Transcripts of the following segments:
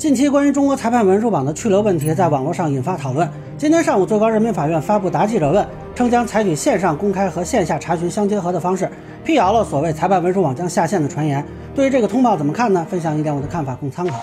近期关于中国裁判文书网的去留问题在网络上引发讨论。今天上午，最高人民法院发布答记者问，称将采取线上公开和线下查询相结合的方式，辟谣了所谓裁判文书网将下线的传言。对于这个通报怎么看呢？分享一点我的看法，供参考。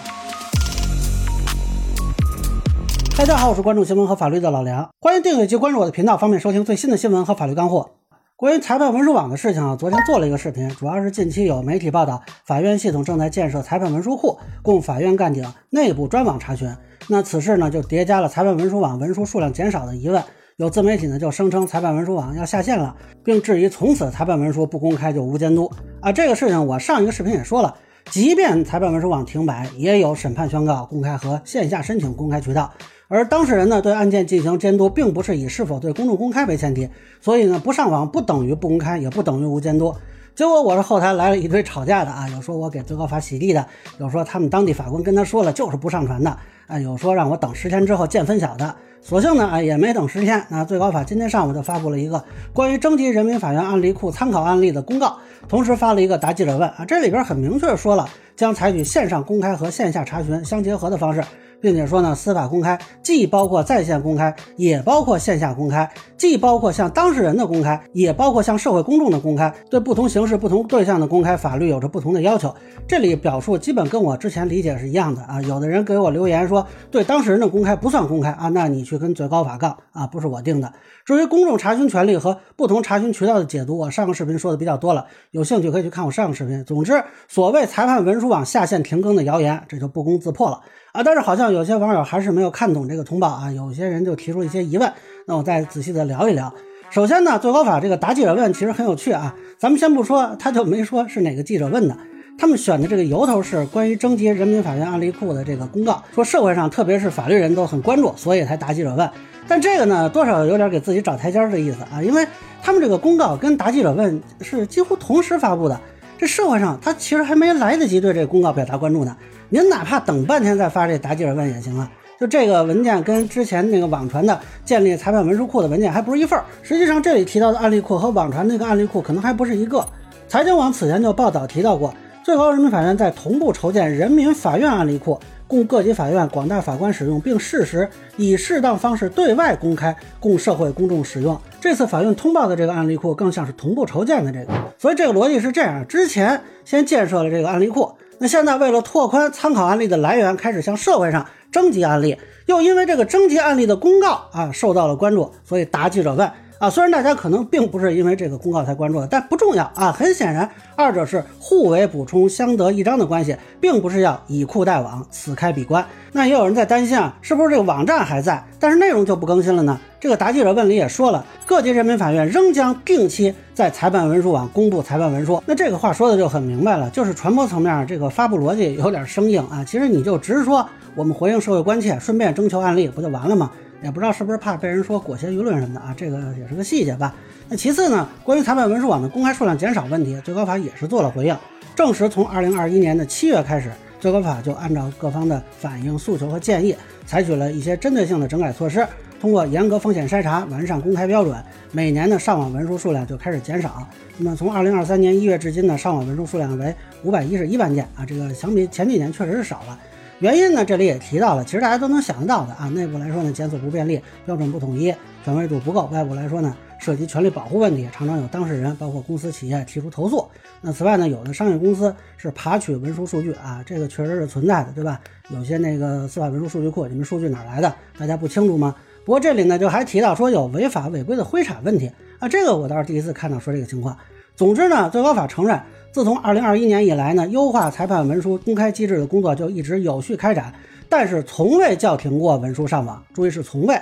大家好，我是关注新闻和法律的老梁，欢迎订阅及关注我的频道，方便收听最新的新闻和法律干货。关于裁判文书网的事情啊，昨天做了一个视频，主要是近期有媒体报道，法院系统正在建设裁判文书库，供法院干警内部专网查询。那此事呢，就叠加了裁判文书网文书数量减少的疑问。有自媒体呢就声称裁判文书网要下线了，并质疑从此裁判文书不公开就无监督啊。这个事情我上一个视频也说了，即便裁判文书网停摆，也有审判宣告公开和线下申请公开渠道。而当事人呢，对案件进行监督，并不是以是否对公众公开为前提，所以呢，不上网不等于不公开，也不等于无监督。结果我是后台来了一堆吵架的啊，有说我给最高法洗地的，有说他们当地法官跟他说了就是不上传的，啊，有说让我等十天之后见分晓的。所幸呢，啊，也没等十天。那最高法今天上午就发布了一个关于征集人民法院案例库参考案例的公告，同时发了一个答记者问啊，这里边很明确说了，将采取线上公开和线下查询相结合的方式。并且说呢，司法公开既包括在线公开，也包括线下公开，既包括向当事人的公开，也包括向社会公众的公开。对不同形式、不同对象的公开，法律有着不同的要求。这里表述基本跟我之前理解是一样的啊。有的人给我留言说，对当事人的公开不算公开啊，那你去跟最高法杠啊，不是我定的。至于公众查询权利和不同查询渠道的解读，我上个视频说的比较多了，有兴趣可以去看我上个视频。总之，所谓裁判文书网下线停更的谣言，这就不攻自破了。啊，但是好像有些网友还是没有看懂这个通报啊，有些人就提出一些疑问，那我再仔细的聊一聊。首先呢，最高法这个答记者问其实很有趣啊，咱们先不说，他就没说是哪个记者问的，他们选的这个由头是关于征集人民法院案例库的这个公告，说社会上特别是法律人都很关注，所以才答记者问。但这个呢，多少有点给自己找台阶的意思啊，因为他们这个公告跟答记者问是几乎同时发布的，这社会上他其实还没来得及对这公告表达关注呢。您哪怕等半天再发这答记者问也行啊。就这个文件跟之前那个网传的建立裁判文书库的文件还不是一份儿。实际上这里提到的案例库和网传那个案例库可能还不是一个。财经网此前就报道提到过，最高人民法院在同步筹建人民法院案例库，供各级法院广大法官使用，并适时以适当方式对外公开，供社会公众使用。这次法院通报的这个案例库更像是同步筹建的这个。所以这个逻辑是这样：之前先建设了这个案例库。那现在为了拓宽参考案例的来源，开始向社会上征集案例，又因为这个征集案例的公告啊受到了关注，所以答记者问啊。虽然大家可能并不是因为这个公告才关注的，但不重要啊。很显然，二者是互为补充、相得益彰的关系，并不是要以库代网，此开彼关。那也有人在担心啊，是不是这个网站还在，但是内容就不更新了呢？这个答记者问里也说了，各级人民法院仍将定期在裁判文书网公布裁判文书。那这个话说的就很明白了，就是传播层面这个发布逻辑有点生硬啊。其实你就直说我们回应社会关切，顺便征求案例，不就完了吗？也不知道是不是怕被人说裹挟舆论什么的啊，这个也是个细节吧。那其次呢，关于裁判文书网的公开数量减少问题，最高法也是做了回应，证实从二零二一年的七月开始，最高法就按照各方的反映诉求和建议，采取了一些针对性的整改措施。通过严格风险筛查、完善公开标准，每年的上网文书数量就开始减少。那么从二零二三年一月至今呢，上网文书数量为五百一十一万件啊，这个相比前几年确实是少了。原因呢，这里也提到了，其实大家都能想得到的啊。内部来说呢，检索不便利，标准不统一，权威度不够；外部来说呢，涉及权利保护问题，常常有当事人包括公司企业提出投诉。那此外呢，有的商业公司是爬取文书数据啊，这个确实是存在的，对吧？有些那个司法文书数据库，你们数据哪来的？大家不清楚吗？不过这里呢，就还提到说有违法违规的灰产问题啊，这个我倒是第一次看到说这个情况。总之呢，最高法承认，自从二零二一年以来呢，优化裁判文书公开机制的工作就一直有序开展，但是从未叫停过文书上网。注意是从未，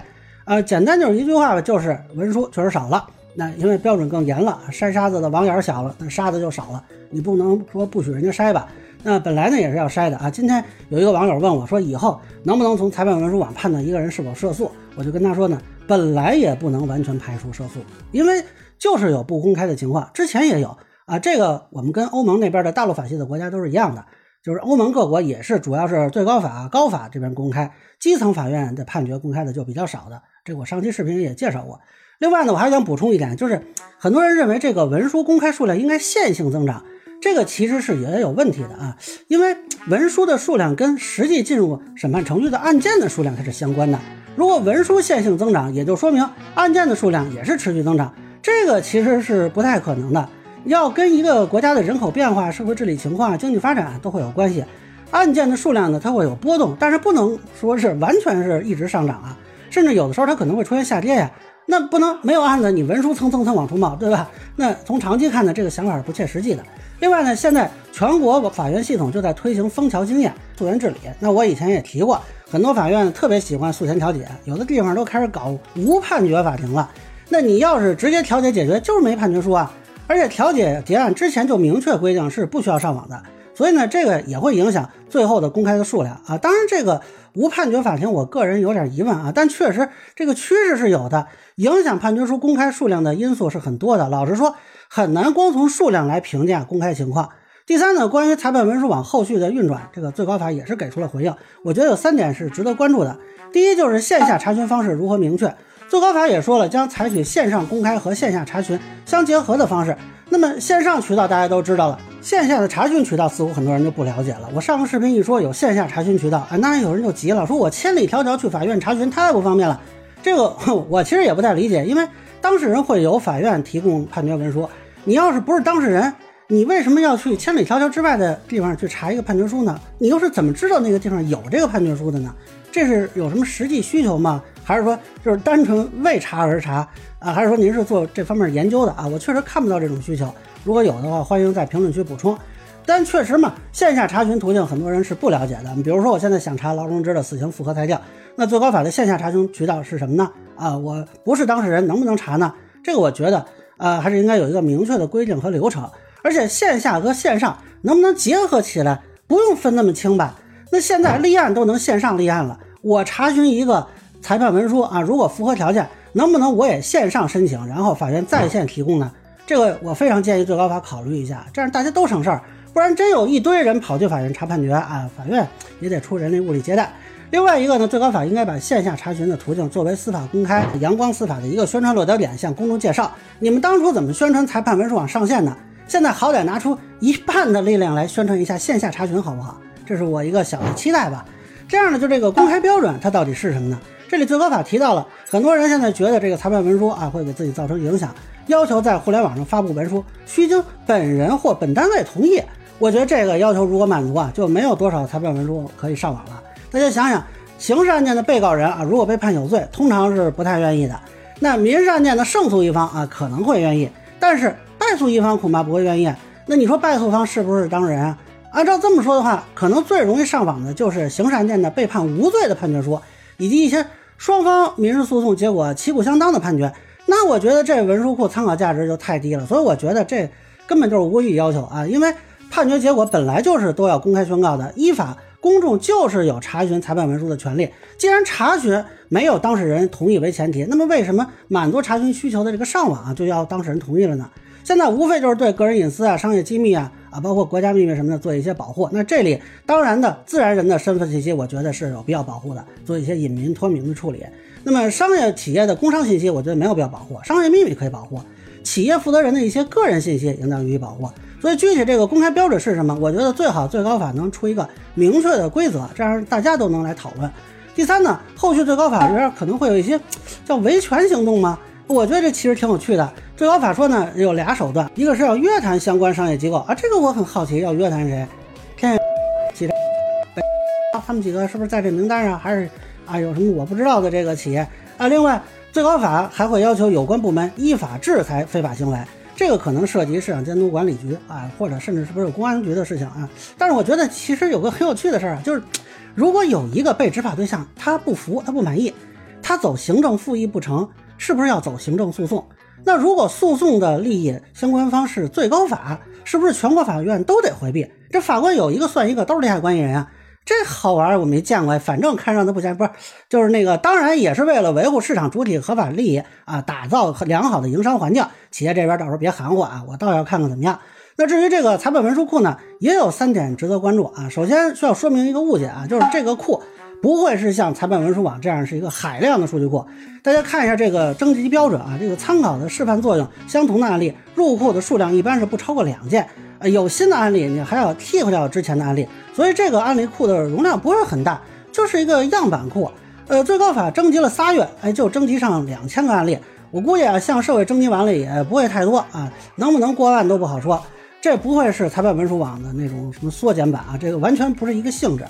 呃，简单就是一句话吧，就是文书确实少了。那因为标准更严了，筛沙子的网眼小了，那沙子就少了。你不能说不许人家筛吧？那本来呢也是要筛的啊。今天有一个网友问我说，以后能不能从裁判文书网判断一个人是否涉诉？我就跟他说呢，本来也不能完全排除涉诉，因为就是有不公开的情况，之前也有啊。这个我们跟欧盟那边的大陆法系的国家都是一样的，就是欧盟各国也是主要是最高法、高法这边公开，基层法院的判决公开的就比较少的。这个我上期视频也介绍过。另外呢，我还想补充一点，就是很多人认为这个文书公开数量应该线性增长。这个其实是也有问题的啊，因为文书的数量跟实际进入审判程序的案件的数量它是相关的。如果文书线性增长，也就说明案件的数量也是持续增长，这个其实是不太可能的。要跟一个国家的人口变化、社会治理情况、经济发展都会有关系。案件的数量呢，它会有波动，但是不能说是完全是一直上涨啊，甚至有的时候它可能会出现下跌呀。那不能没有案子，你文书蹭蹭蹭往出冒，对吧？那从长期看呢，这个想法是不切实际的。另外呢，现在全国法院系统就在推行枫桥经验、溯源治理。那我以前也提过，很多法院特别喜欢诉前调解，有的地方都开始搞无判决法庭了。那你要是直接调解解决，就是没判决书啊。而且调解结案之前就明确规定是不需要上网的，所以呢，这个也会影响最后的公开的数量啊。当然，这个无判决法庭，我个人有点疑问啊，但确实这个趋势是有的。影响判决书公开数量的因素是很多的，老实说，很难光从数量来评价公开情况。第三呢，关于裁判文书网后续的运转，这个最高法也是给出了回应。我觉得有三点是值得关注的。第一就是线下查询方式如何明确，最高法也说了，将采取线上公开和线下查询相结合的方式。那么线上渠道大家都知道了，线下的查询渠道似乎很多人就不了解了。我上个视频一说有线下查询渠道，啊，那有人就急了，说我千里迢迢去法院查询太不方便了。这个我其实也不太理解，因为当事人会有法院提供判决文书，你要是不是当事人，你为什么要去千里迢迢之外的地方去查一个判决书呢？你又是怎么知道那个地方有这个判决书的呢？这是有什么实际需求吗？还是说就是单纯为查而查啊？还是说您是做这方面研究的啊？我确实看不到这种需求，如果有的话，欢迎在评论区补充。但确实嘛，线下查询途径很多人是不了解的。比如说，我现在想查劳荣枝的死刑复核裁定，那最高法的线下查询渠道是什么呢？啊，我不是当事人，能不能查呢？这个我觉得，呃，还是应该有一个明确的规定和流程。而且线下和线上能不能结合起来，不用分那么清吧？那现在立案都能线上立案了，我查询一个裁判文书啊，如果符合条件，能不能我也线上申请，然后法院在线提供呢？这个我非常建议最高法考虑一下，这样大家都省事儿。不然真有一堆人跑去法院查判决啊，法院也得出人力物力接待。另外一个呢，最高法应该把线下查询的途径作为司法公开、阳光司法的一个宣传落脚点，向公众介绍。你们当初怎么宣传裁判文书网上线的？现在好歹拿出一半的力量来宣传一下线下查询，好不好？这是我一个小的期待吧。这样呢，就这个公开标准它到底是什么呢？这里最高法提到了，很多人现在觉得这个裁判文书啊会给自己造成影响，要求在互联网上发布文书需经本人或本单位同意。我觉得这个要求如果满足啊，就没有多少裁判文书可以上网了。大家想想，刑事案件的被告人啊，如果被判有罪，通常是不太愿意的。那民事案件的胜诉一方啊，可能会愿意，但是败诉一方恐怕不会愿意。那你说败诉方是不是当事人啊？按照这么说的话，可能最容易上网的就是刑事案件的被判无罪的判决书，以及一些双方民事诉讼结果旗鼓相当的判决。那我觉得这文书库参考价值就太低了。所以我觉得这根本就是无意要求啊，因为。判决结果本来就是都要公开宣告的，依法公众就是有查询裁判文书的权利。既然查询没有当事人同意为前提，那么为什么满足查询需求的这个上网啊就要当事人同意了呢？现在无非就是对个人隐私啊、商业机密啊啊，包括国家秘密什么的做一些保护。那这里当然的自然人的身份信息，我觉得是有必要保护的，做一些隐名脱名的处理。那么商业企业的工商信息，我觉得没有必要保护，商业秘密可以保护。企业负责人的一些个人信息应当予以保护。所以具体这个公开标准是什么？我觉得最好最高法能出一个明确的规则，这样大家都能来讨论。第三呢，后续最高法这边可能会有一些叫维权行动吗？我觉得这其实挺有趣的。最高法说呢，有俩手段，一个是要约谈相关商业机构啊，这个我很好奇，要约谈谁？天企业，他们几个是不是在这名单上？还是啊有什么我不知道的这个企业啊？另外，最高法还会要求有关部门依法制裁非法行为。这个可能涉及市场监督管理局啊，或者甚至是不是公安局的事情啊？但是我觉得其实有个很有趣的事儿啊，就是如果有一个被执法对象他不服，他不满意，他走行政复议不成，是不是要走行政诉讼？那如果诉讼的利益相关方是最高法，是不是全国法院都得回避？这法官有一个算一个，都是利害关系人啊。这好玩，我没见过。反正看上的不嫌，不是，就是那个，当然也是为了维护市场主体合法利益啊，打造良好的营商环境。企业这边到时候别含糊啊，我倒要看看怎么样。那至于这个裁判文书库呢，也有三点值得关注啊。首先需要说明一个误解啊，就是这个库不会是像裁判文书网这样是一个海量的数据库。大家看一下这个征集标准啊，这个参考的示范作用相同的案例入库的数量一般是不超过两件。有新的案例，你还要替换掉之前的案例，所以这个案例库的容量不是很大，就是一个样板库。呃，最高法征集了仨月，哎，就征集上两千个案例。我估计啊，向社会征集完了也不会太多啊，能不能过万都不好说。这不会是裁判文书网的那种什么缩减版啊，这个完全不是一个性质。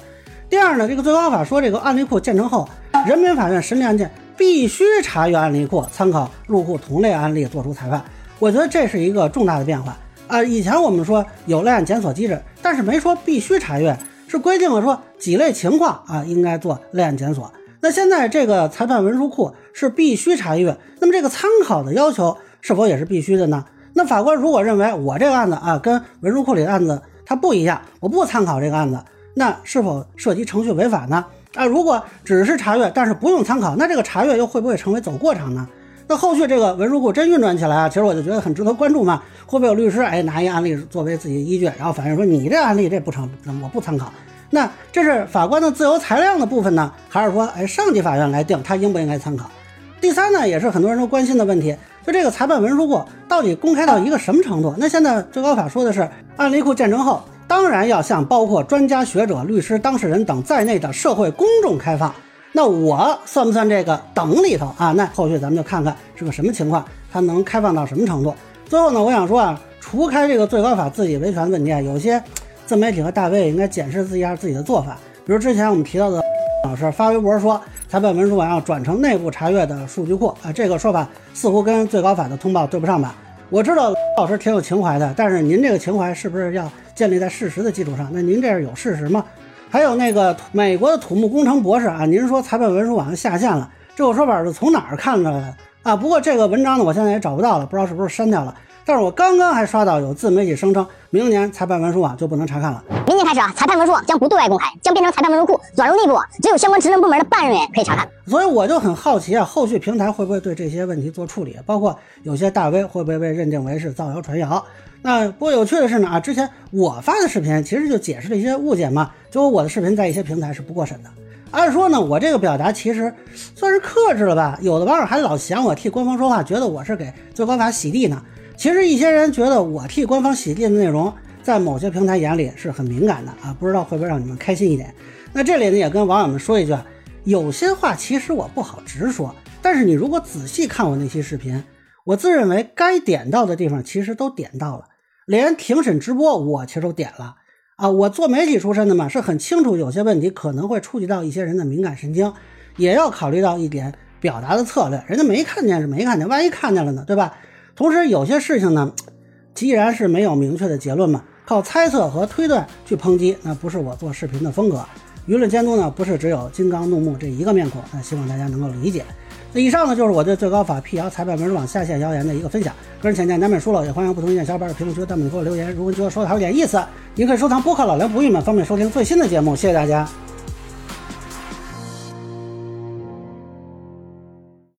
第二呢，这个最高法说这个案例库建成后，人民法院审理案件必须查阅案例库，参考入库同类案例作出裁判。我觉得这是一个重大的变化啊！以前我们说有立案检索机制，但是没说必须查阅，是规定了说几类情况啊应该做立案检索。那现在这个裁判文书库是必须查阅，那么这个参考的要求是否也是必须的呢？那法官如果认为我这个案子啊跟文书库里的案子它不一样，我不参考这个案子，那是否涉及程序违法呢？啊，如果只是查阅，但是不用参考，那这个查阅又会不会成为走过场呢？那后续这个文书库真运转起来啊，其实我就觉得很值得关注嘛。会不会有律师哎拿一案例作为自己的依据，然后反映说你这案例这不成，我不参考。那这是法官的自由裁量的部分呢，还是说，哎，上级法院来定他应不应该参考？第三呢，也是很多人都关心的问题，就这个裁判文书库到底公开到一个什么程度？那现在最高法说的是，案例库建成后，当然要向包括专家学者、律师、当事人等在内的社会公众开放。那我算不算这个等里头啊？那后续咱们就看看是个什么情况，它能开放到什么程度？最后呢，我想说啊，除开这个最高法自己维权的问题啊，有些。自媒体和大 V 也应该检视自己一下自己的做法，比如之前我们提到的老师发微博说，裁判文书网要转成内部查阅的数据库啊，这个说法似乎跟最高法的通报对不上吧？我知道老师挺有情怀的，但是您这个情怀是不是要建立在事实的基础上？那您这是有事实吗？还有那个美国的土木工程博士啊，您说裁判文书网下线了，这个说法是从哪儿看出来的啊？不过这个文章呢，我现在也找不到了，不知道是不是删掉了。但是我刚刚还刷到有自媒体声称，明年裁判文书网就不能查看了。明年开始啊，裁判文书网将不对外公开，将变成裁判文书库转入内部，只有相关职能部门的办案人员可以查看。所以我就很好奇啊，后续平台会不会对这些问题做处理？包括有些大 V 会不会被认定为是造谣传谣？那不过有趣的是呢啊，之前我发的视频其实就解释了一些误解嘛，结果我的视频在一些平台是不过审的。按说呢，我这个表达其实算是克制了吧？有的网友还老嫌我替官方说话，觉得我是给最高法洗地呢。其实一些人觉得我替官方洗地的内容，在某些平台眼里是很敏感的啊，不知道会不会让你们开心一点。那这里呢，也跟网友们说一句，有些话其实我不好直说，但是你如果仔细看我那期视频，我自认为该点到的地方其实都点到了，连庭审直播我其实都点了啊。我做媒体出身的嘛，是很清楚有些问题可能会触及到一些人的敏感神经，也要考虑到一点表达的策略。人家没看见是没看见，万一看见了呢，对吧？同时，有些事情呢，既然是没有明确的结论嘛，靠猜测和推断去抨击，那不是我做视频的风格。舆论监督呢，不是只有金刚怒目这一个面孔，那希望大家能够理解。那以上呢，就是我对最高法辟谣裁判文书网下线谣言的一个分享。个人浅见难免疏漏，也欢迎不同意见小伙伴在评论区弹幕给我留言。如果你觉得说的还有点意思，您可以收藏播客老梁不郁闷，方便收听最新的节目。谢谢大家。